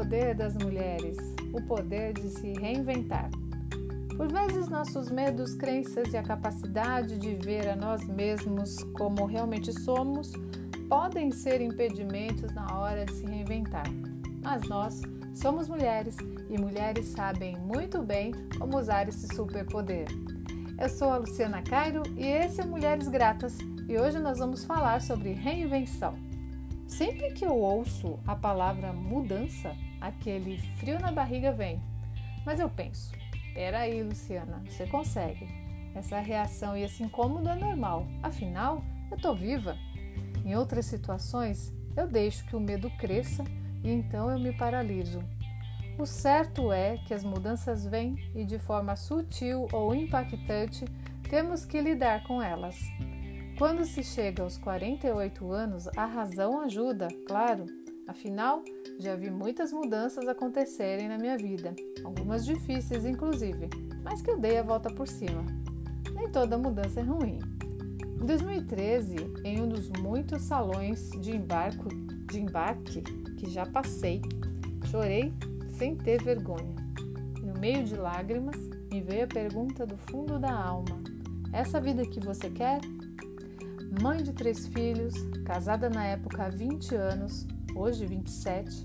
poder das mulheres, o poder de se reinventar. Por vezes, nossos medos, crenças e a capacidade de ver a nós mesmos como realmente somos podem ser impedimentos na hora de se reinventar. Mas nós somos mulheres e mulheres sabem muito bem como usar esse superpoder. Eu sou a Luciana Cairo e esse é Mulheres Gratas e hoje nós vamos falar sobre reinvenção. Sempre que eu ouço a palavra mudança, aquele frio na barriga vem. Mas eu penso, peraí, Luciana, você consegue. Essa reação e esse incômodo é normal, afinal, eu tô viva. Em outras situações, eu deixo que o medo cresça e então eu me paraliso. O certo é que as mudanças vêm e de forma sutil ou impactante temos que lidar com elas. Quando se chega aos 48 anos, a razão ajuda, claro. Afinal, já vi muitas mudanças acontecerem na minha vida, algumas difíceis inclusive, mas que eu dei a volta por cima. Nem toda mudança é ruim. Em 2013, em um dos muitos salões de embarco, de embarque que já passei, chorei sem ter vergonha. No meio de lágrimas, me veio a pergunta do fundo da alma: Essa vida que você quer? mãe de três filhos, casada na época há 20 anos, hoje 27,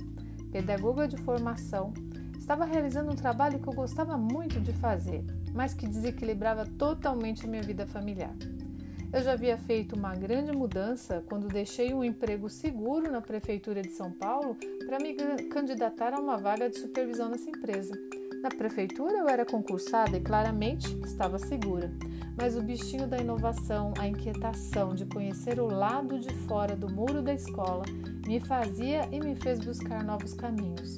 pedagoga de formação, estava realizando um trabalho que eu gostava muito de fazer, mas que desequilibrava totalmente a minha vida familiar. Eu já havia feito uma grande mudança quando deixei um emprego seguro na Prefeitura de São Paulo para me candidatar a uma vaga de supervisão nessa empresa. Na prefeitura eu era concursada e claramente estava segura, mas o bichinho da inovação, a inquietação de conhecer o lado de fora do muro da escola, me fazia e me fez buscar novos caminhos.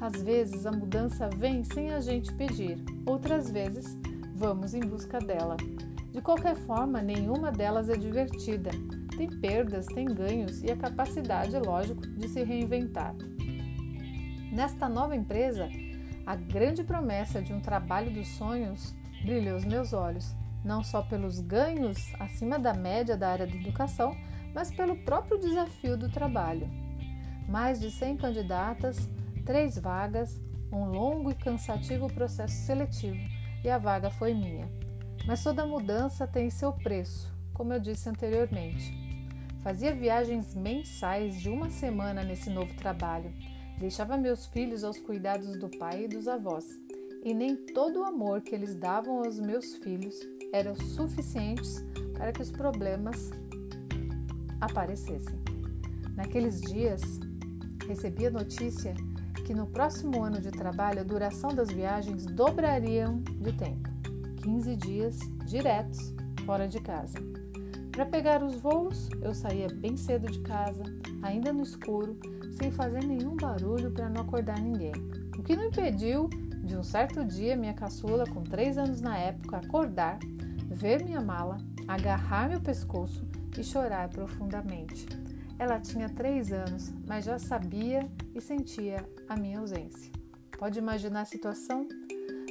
Às vezes a mudança vem sem a gente pedir, outras vezes vamos em busca dela. De qualquer forma, nenhuma delas é divertida. Tem perdas, tem ganhos e a capacidade, lógico, de se reinventar. Nesta nova empresa, a grande promessa de um trabalho dos sonhos brilha aos meus olhos não só pelos ganhos acima da média da área da educação, mas pelo próprio desafio do trabalho. Mais de 100 candidatas, três vagas, um longo e cansativo processo seletivo e a vaga foi minha. Mas toda mudança tem seu preço, como eu disse anteriormente. Fazia viagens mensais de uma semana nesse novo trabalho. Deixava meus filhos aos cuidados do pai e dos avós. E nem todo o amor que eles davam aos meus filhos eram suficientes para que os problemas aparecessem. Naqueles dias, recebi a notícia que no próximo ano de trabalho a duração das viagens dobrariam de tempo 15 dias diretos fora de casa. Para pegar os voos, eu saía bem cedo de casa, ainda no escuro, sem fazer nenhum barulho para não acordar ninguém. O que não impediu de um certo dia minha caçula, com 3 anos na época, acordar ver minha mala, agarrar meu pescoço e chorar profundamente. Ela tinha três anos, mas já sabia e sentia a minha ausência. Pode imaginar a situação?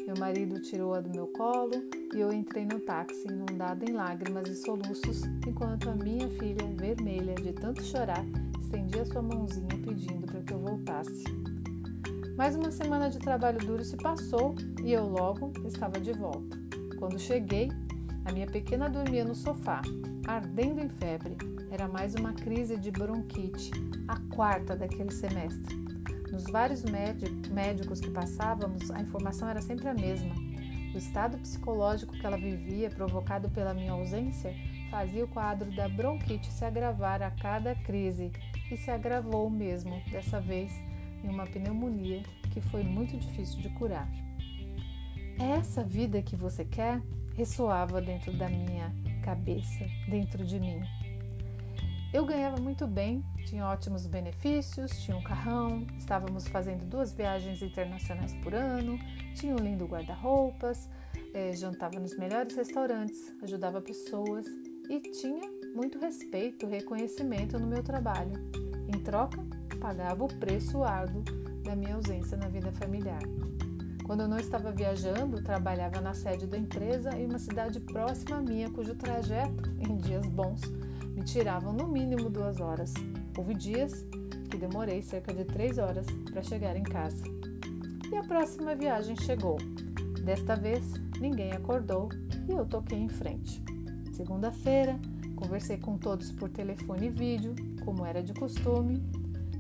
Meu marido tirou-a do meu colo e eu entrei no táxi, inundada em lágrimas e soluços, enquanto a minha filha, vermelha de tanto chorar, estendia sua mãozinha pedindo para que eu voltasse. Mais uma semana de trabalho duro se passou e eu logo estava de volta. Quando cheguei, a minha pequena dormia no sofá, ardendo em febre. Era mais uma crise de bronquite, a quarta daquele semestre. Nos vários médicos que passávamos, a informação era sempre a mesma. O estado psicológico que ela vivia, provocado pela minha ausência, fazia o quadro da bronquite se agravar a cada crise e se agravou mesmo, dessa vez em uma pneumonia que foi muito difícil de curar. É essa vida que você quer? Ressoava dentro da minha cabeça, dentro de mim. Eu ganhava muito bem, tinha ótimos benefícios, tinha um carrão, estávamos fazendo duas viagens internacionais por ano, tinha um lindo guarda-roupas, eh, jantava nos melhores restaurantes, ajudava pessoas e tinha muito respeito, reconhecimento no meu trabalho. Em troca, pagava o preço árduo da minha ausência na vida familiar. Quando eu não estava viajando, trabalhava na sede da empresa em uma cidade próxima à minha, cujo trajeto, em dias bons, me tiravam no mínimo duas horas. Houve dias que demorei cerca de três horas para chegar em casa. E a próxima viagem chegou. Desta vez, ninguém acordou e eu toquei em frente. Segunda-feira, conversei com todos por telefone e vídeo, como era de costume.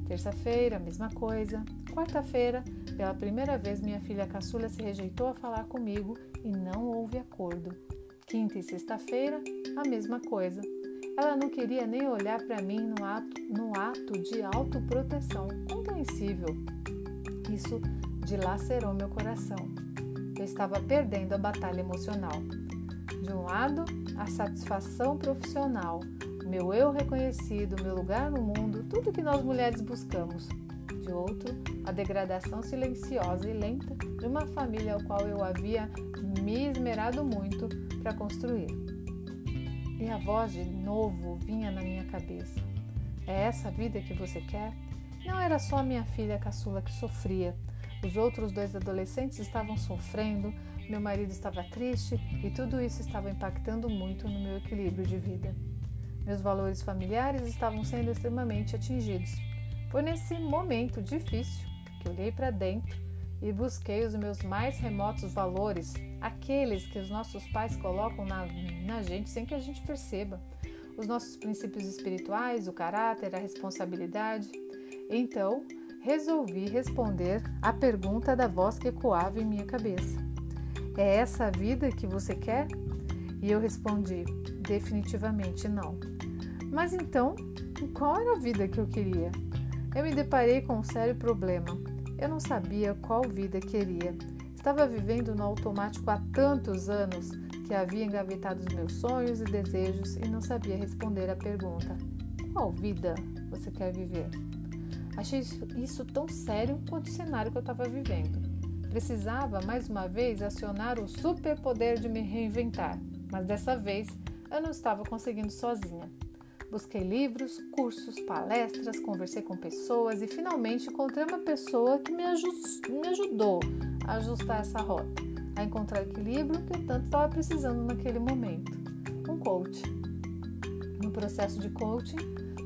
Terça-feira, mesma coisa. Quarta-feira, pela primeira vez, minha filha caçula se rejeitou a falar comigo e não houve acordo. Quinta e sexta-feira, a mesma coisa. Ela não queria nem olhar para mim no ato, no ato de autoproteção. Compreensível. Isso dilacerou meu coração. Eu estava perdendo a batalha emocional. De um lado, a satisfação profissional, meu eu reconhecido, meu lugar no mundo, tudo que nós mulheres buscamos. De outro, a degradação silenciosa e lenta de uma família ao qual eu havia me esmerado muito para construir. E a voz de novo vinha na minha cabeça. É essa a vida que você quer? Não era só minha filha caçula que sofria. Os outros dois adolescentes estavam sofrendo, meu marido estava triste e tudo isso estava impactando muito no meu equilíbrio de vida. Meus valores familiares estavam sendo extremamente atingidos. Foi nesse momento difícil que olhei para dentro e busquei os meus mais remotos valores, aqueles que os nossos pais colocam na, na gente sem que a gente perceba. Os nossos princípios espirituais, o caráter, a responsabilidade. Então, resolvi responder à pergunta da voz que ecoava em minha cabeça: É essa a vida que você quer? E eu respondi: Definitivamente não. Mas então, qual era a vida que eu queria? Eu me deparei com um sério problema. Eu não sabia qual vida queria. Estava vivendo no automático há tantos anos que havia engavetado os meus sonhos e desejos e não sabia responder à pergunta: qual vida você quer viver? Achei isso tão sério quanto o cenário que eu estava vivendo. Precisava, mais uma vez, acionar o superpoder de me reinventar, mas dessa vez eu não estava conseguindo sozinha. Busquei livros, cursos, palestras, conversei com pessoas e finalmente encontrei uma pessoa que me, me ajudou a ajustar essa rota, a encontrar o equilíbrio que eu tanto estava precisando naquele momento. Um coach. No processo de coaching,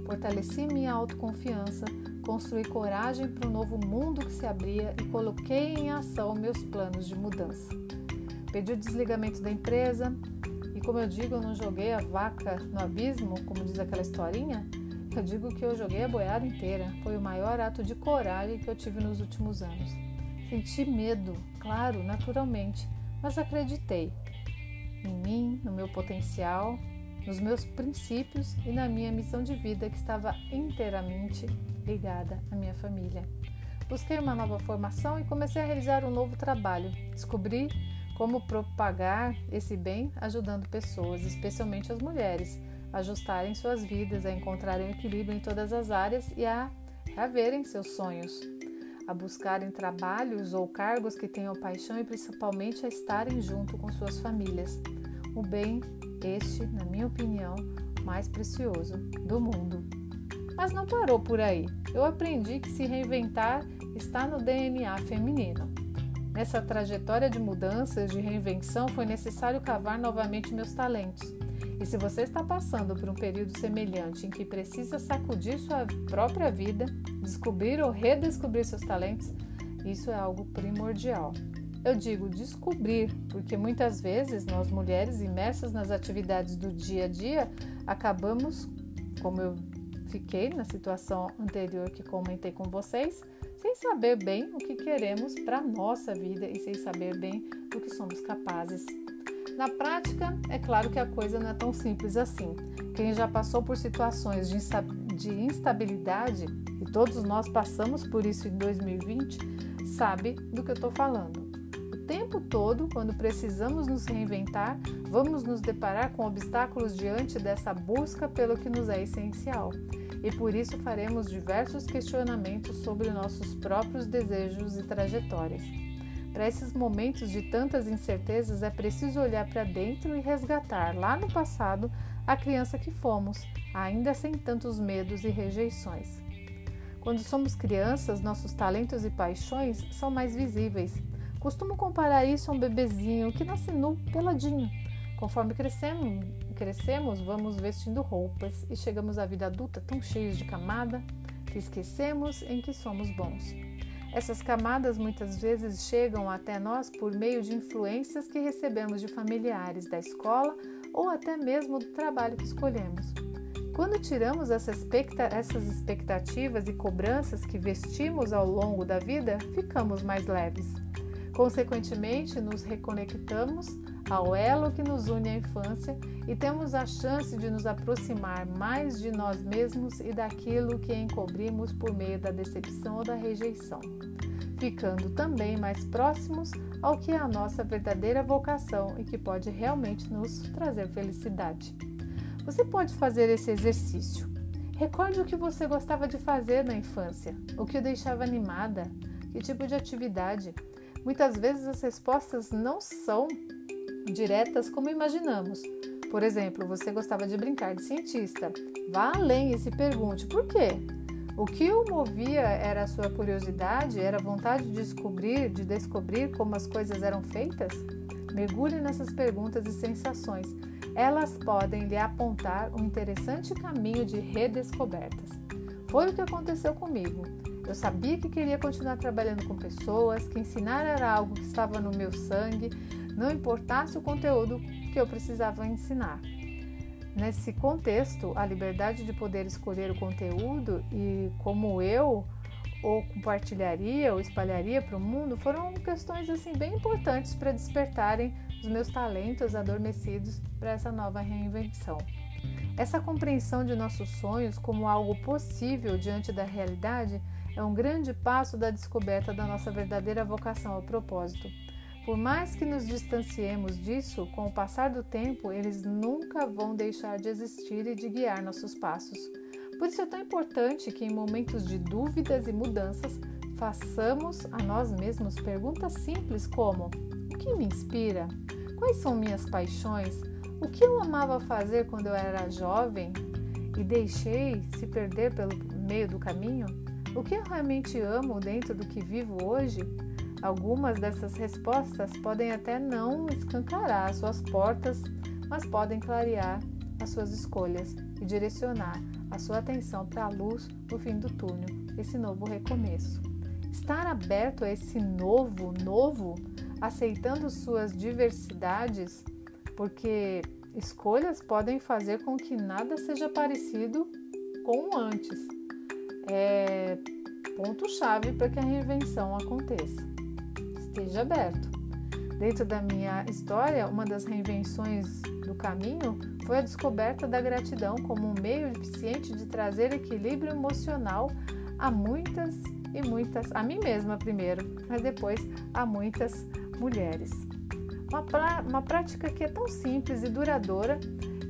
fortaleci minha autoconfiança, construí coragem para o novo mundo que se abria e coloquei em ação meus planos de mudança. Pedi o desligamento da empresa, como eu digo, eu não joguei a vaca no abismo, como diz aquela historinha. Eu digo que eu joguei a boiada inteira. Foi o maior ato de coragem que eu tive nos últimos anos. Senti medo, claro, naturalmente, mas acreditei em mim, no meu potencial, nos meus princípios e na minha missão de vida que estava inteiramente ligada à minha família. Busquei uma nova formação e comecei a realizar um novo trabalho. Descobri como propagar esse bem ajudando pessoas, especialmente as mulheres, a ajustarem suas vidas, a encontrarem equilíbrio em todas as áreas e a verem seus sonhos, a buscarem trabalhos ou cargos que tenham paixão e principalmente a estarem junto com suas famílias. O bem, este, na minha opinião, mais precioso do mundo. Mas não parou por aí. Eu aprendi que se reinventar está no DNA feminino. Nessa trajetória de mudanças, de reinvenção, foi necessário cavar novamente meus talentos. E se você está passando por um período semelhante em que precisa sacudir sua própria vida, descobrir ou redescobrir seus talentos, isso é algo primordial. Eu digo descobrir, porque muitas vezes nós mulheres imersas nas atividades do dia a dia acabamos, como eu fiquei na situação anterior que comentei com vocês, sem saber bem o que queremos para a nossa vida e sem saber bem do que somos capazes. Na prática, é claro que a coisa não é tão simples assim. Quem já passou por situações de, de instabilidade, e todos nós passamos por isso em 2020, sabe do que eu estou falando. O tempo todo, quando precisamos nos reinventar, vamos nos deparar com obstáculos diante dessa busca pelo que nos é essencial e por isso faremos diversos questionamentos sobre nossos próprios desejos e trajetórias. Para esses momentos de tantas incertezas, é preciso olhar para dentro e resgatar lá no passado a criança que fomos, ainda sem tantos medos e rejeições. Quando somos crianças, nossos talentos e paixões são mais visíveis. Costumo comparar isso a um bebezinho que nasce nu, peladinho. Conforme crescemos, crescemos, vamos vestindo roupas e chegamos à vida adulta tão cheios de camada, que esquecemos em que somos bons. Essas camadas muitas vezes chegam até nós por meio de influências que recebemos de familiares, da escola ou até mesmo do trabalho que escolhemos. Quando tiramos essas expectativas e cobranças que vestimos ao longo da vida, ficamos mais leves. Consequentemente, nos reconectamos ao elo que nos une à infância e temos a chance de nos aproximar mais de nós mesmos e daquilo que encobrimos por meio da decepção ou da rejeição, ficando também mais próximos ao que é a nossa verdadeira vocação e que pode realmente nos trazer felicidade. Você pode fazer esse exercício. Recorde o que você gostava de fazer na infância, o que o deixava animada, que tipo de atividade. Muitas vezes as respostas não são diretas como imaginamos. Por exemplo, você gostava de brincar de cientista. Vá além e se pergunte por quê. O que o movia era a sua curiosidade, era a vontade de descobrir, de descobrir como as coisas eram feitas? Mergulhe nessas perguntas e sensações elas podem lhe apontar um interessante caminho de redescobertas. Foi o que aconteceu comigo. Eu sabia que queria continuar trabalhando com pessoas, que ensinar era algo que estava no meu sangue, não importasse o conteúdo que eu precisava ensinar. Nesse contexto, a liberdade de poder escolher o conteúdo e como eu ou compartilharia ou espalharia para o mundo foram questões assim bem importantes para despertarem os meus talentos adormecidos para essa nova reinvenção. Essa compreensão de nossos sonhos como algo possível diante da realidade é um grande passo da descoberta da nossa verdadeira vocação ao propósito. Por mais que nos distanciemos disso, com o passar do tempo, eles nunca vão deixar de existir e de guiar nossos passos. Por isso é tão importante que, em momentos de dúvidas e mudanças, façamos a nós mesmos perguntas simples como: o que me inspira? Quais são minhas paixões? O que eu amava fazer quando eu era jovem e deixei se perder pelo meio do caminho? O que eu realmente amo dentro do que vivo hoje? Algumas dessas respostas podem até não escancarar suas portas, mas podem clarear as suas escolhas e direcionar a sua atenção para a luz no fim do túnel, esse novo recomeço. Estar aberto a esse novo, novo, aceitando suas diversidades, porque escolhas podem fazer com que nada seja parecido com o antes. É ponto-chave para que a reinvenção aconteça. Esteja aberto. Dentro da minha história, uma das reinvenções do caminho foi a descoberta da gratidão como um meio eficiente de trazer equilíbrio emocional a muitas e muitas, a mim mesma primeiro, mas depois a muitas mulheres. Uma, pra, uma prática que é tão simples e duradoura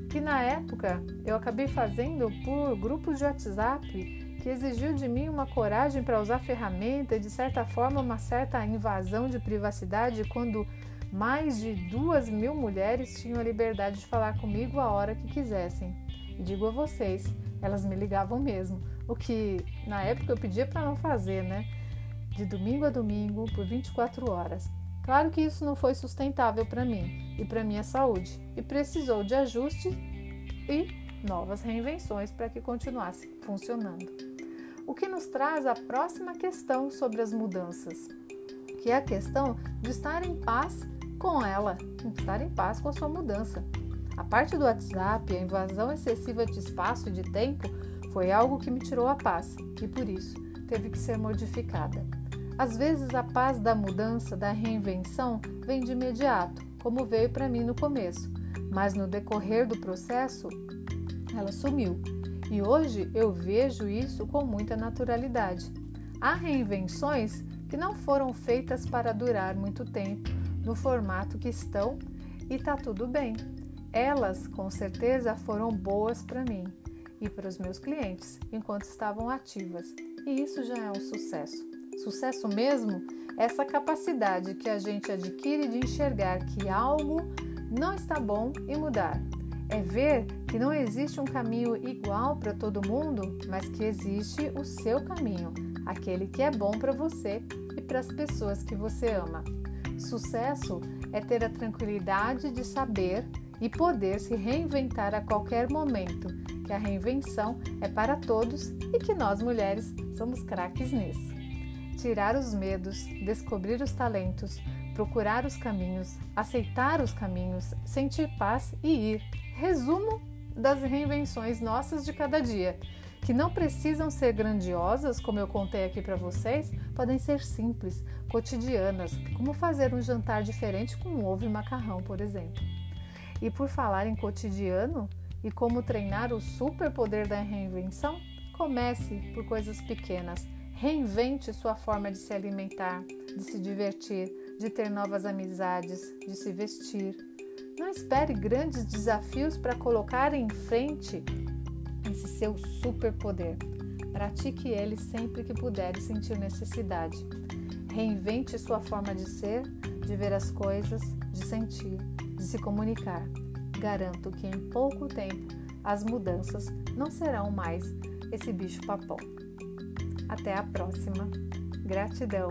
que na época eu acabei fazendo por grupos de WhatsApp que exigiu de mim uma coragem para usar ferramenta e de certa forma uma certa invasão de privacidade quando mais de duas mil mulheres tinham a liberdade de falar comigo a hora que quisessem. E digo a vocês, elas me ligavam mesmo, o que na época eu pedia para não fazer, né? De domingo a domingo, por 24 horas. Claro que isso não foi sustentável para mim e para minha saúde, e precisou de ajuste e novas reinvenções para que continuasse funcionando. O que nos traz a próxima questão sobre as mudanças, que é a questão de estar em paz com ela, estar em paz com a sua mudança. A parte do WhatsApp, a invasão excessiva de espaço e de tempo foi algo que me tirou a paz e por isso teve que ser modificada. Às vezes a paz da mudança, da reinvenção, vem de imediato, como veio para mim no começo, mas no decorrer do processo ela sumiu. E hoje eu vejo isso com muita naturalidade. Há reinvenções que não foram feitas para durar muito tempo no formato que estão e tá tudo bem. Elas com certeza foram boas para mim e para os meus clientes enquanto estavam ativas, e isso já é um sucesso. Sucesso mesmo é essa capacidade que a gente adquire de enxergar que algo não está bom e mudar. É ver que não existe um caminho igual para todo mundo, mas que existe o seu caminho, aquele que é bom para você e para as pessoas que você ama. Sucesso é ter a tranquilidade de saber e poder se reinventar a qualquer momento, que a reinvenção é para todos e que nós mulheres somos craques nisso. Tirar os medos, descobrir os talentos, procurar os caminhos, aceitar os caminhos, sentir paz e ir. Resumo das reinvenções nossas de cada dia, que não precisam ser grandiosas, como eu contei aqui para vocês, podem ser simples, cotidianas, como fazer um jantar diferente com ovo e macarrão, por exemplo. E por falar em cotidiano e como treinar o superpoder da reinvenção, comece por coisas pequenas. Reinvente sua forma de se alimentar, de se divertir, de ter novas amizades, de se vestir. Não espere grandes desafios para colocar em frente esse seu superpoder. Pratique ele sempre que puder e sentir necessidade. Reinvente sua forma de ser, de ver as coisas, de sentir, de se comunicar. Garanto que em pouco tempo as mudanças não serão mais esse bicho-papão. Até a próxima. Gratidão.